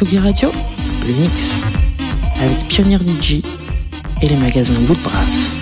Tsugi Radio, le mix avec Pionnier DJ et les magasins Woodbrass.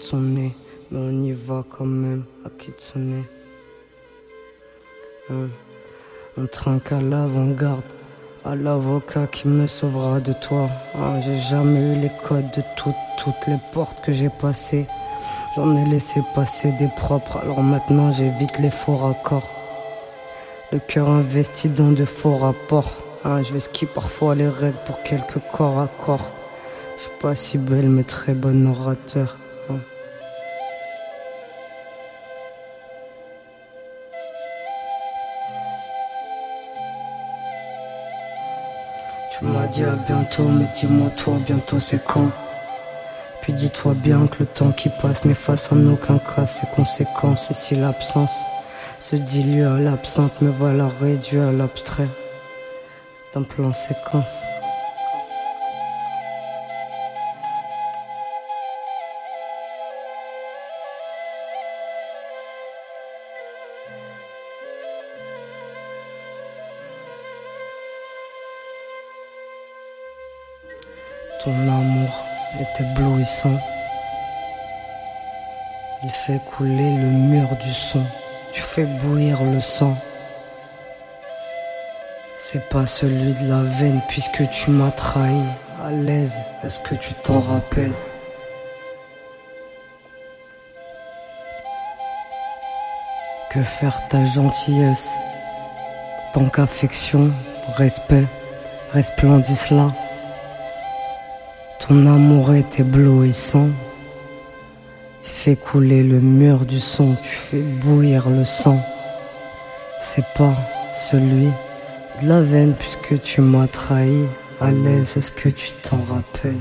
Son nez, mais on y va quand même à Kitsune. Hein. On trinque à l'avant-garde, à l'avocat qui me sauvera de toi. Hein. J'ai jamais eu les codes de toutes, toutes les portes que j'ai passées. J'en ai laissé passer des propres, alors maintenant j'évite les faux raccords. Le cœur investi dans de faux rapports. Hein. Je vais skier parfois les règles pour quelques corps à corps. Je suis pas si belle mais très bonne orateur. Dit à bientôt, mais dis-moi toi, bientôt c'est quand? Puis dis-toi bien que le temps qui passe n'efface en aucun cas ses conséquences. Et si l'absence se dilue à l'absente, me voilà réduit à l'abstrait d'un plan séquence. Est éblouissant. Il fait couler le mur du son. Tu fais bouillir le sang. C'est pas celui de la veine puisque tu m'as trahi. À l'aise, est-ce que tu t'en rappelles? Que faire ta gentillesse? Tant qu'affection, respect, resplendissent là. Ton amour est éblouissant. Fais couler le mur du son, tu fais bouillir le sang. C'est pas celui de la veine puisque tu m'as trahi. À l'aise, est-ce que tu t'en rappelles?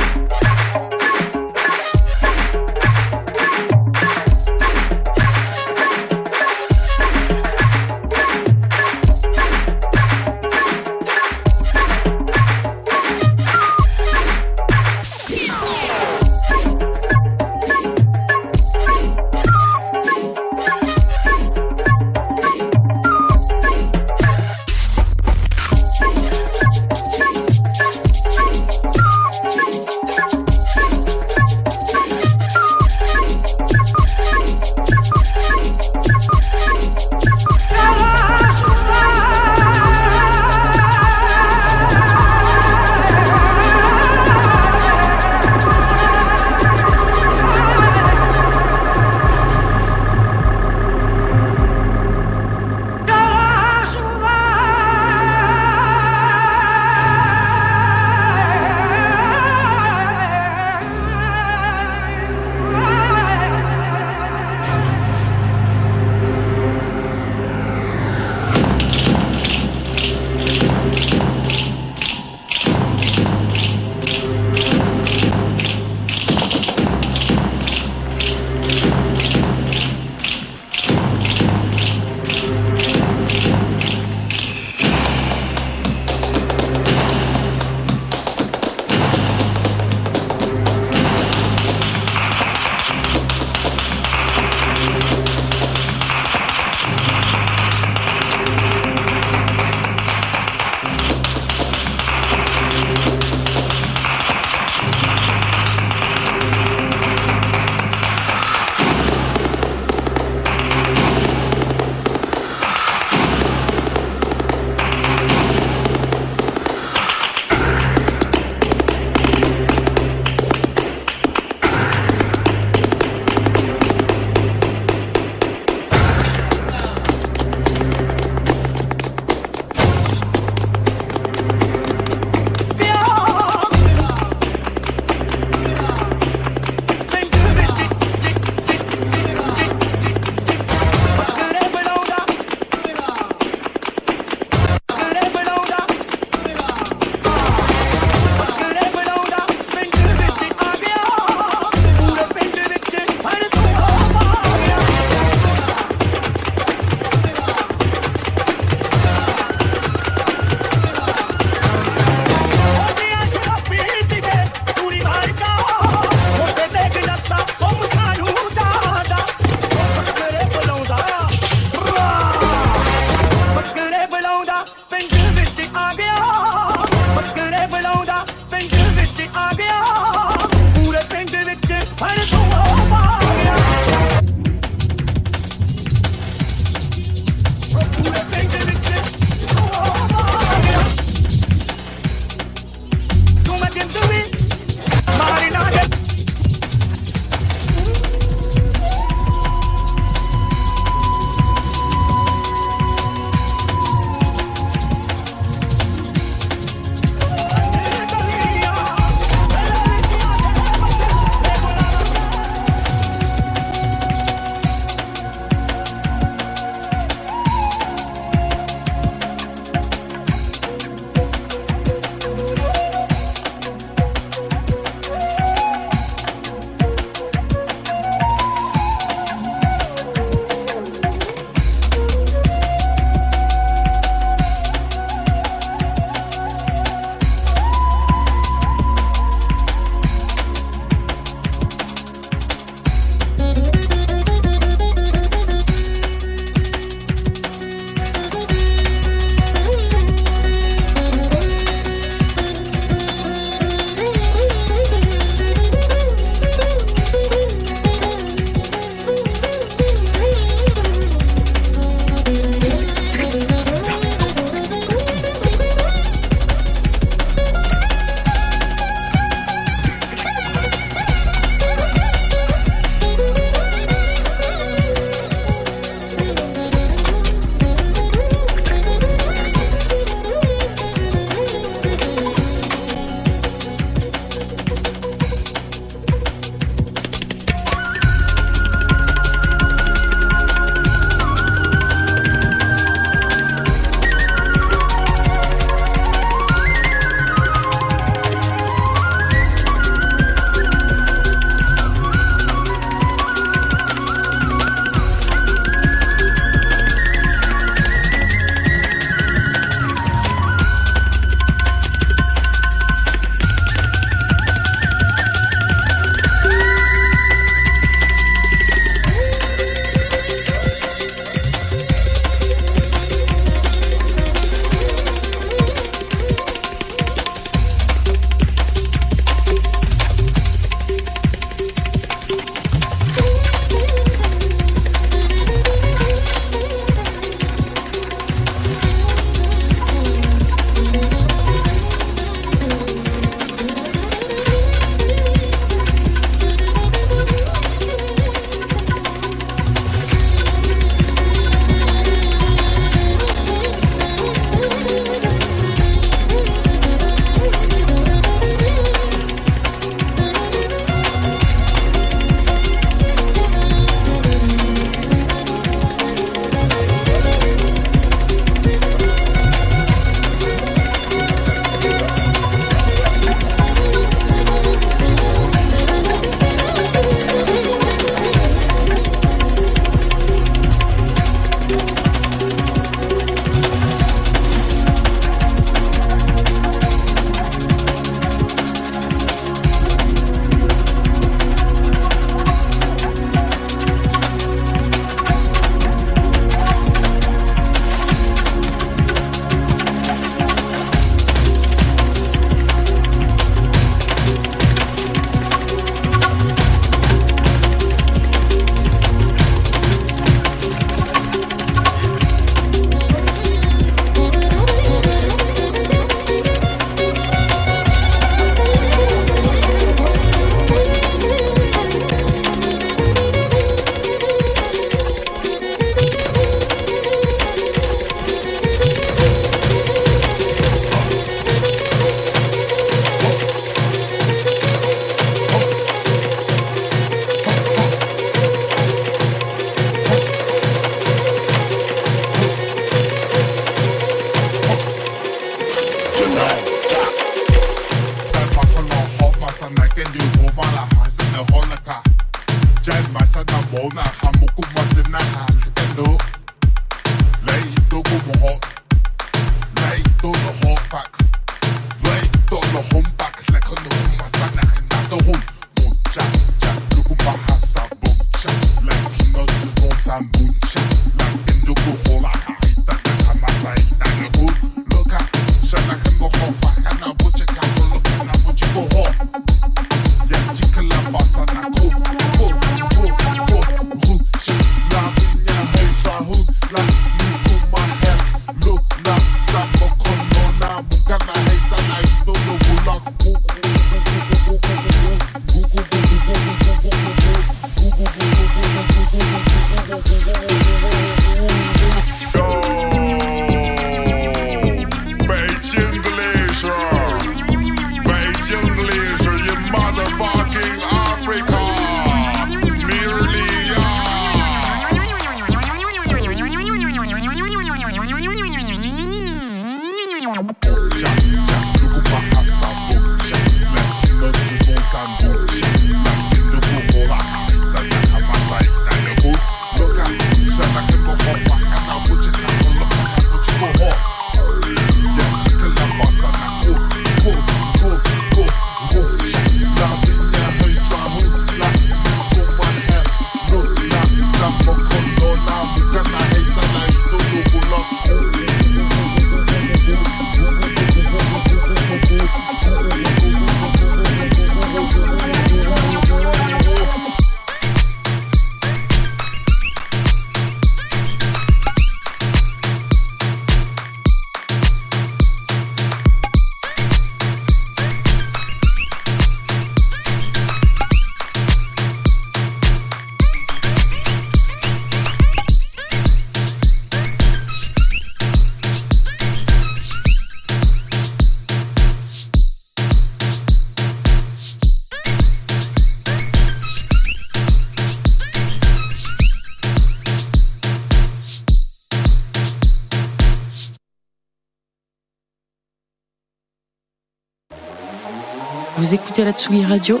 Écoutez la Tsugi Radio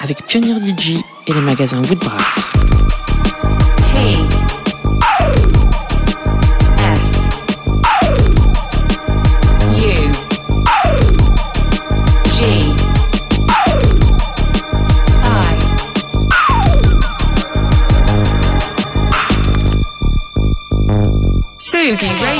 avec Pionnier DJ et les magasins Woodbrass. T S U G I Sugi Radio.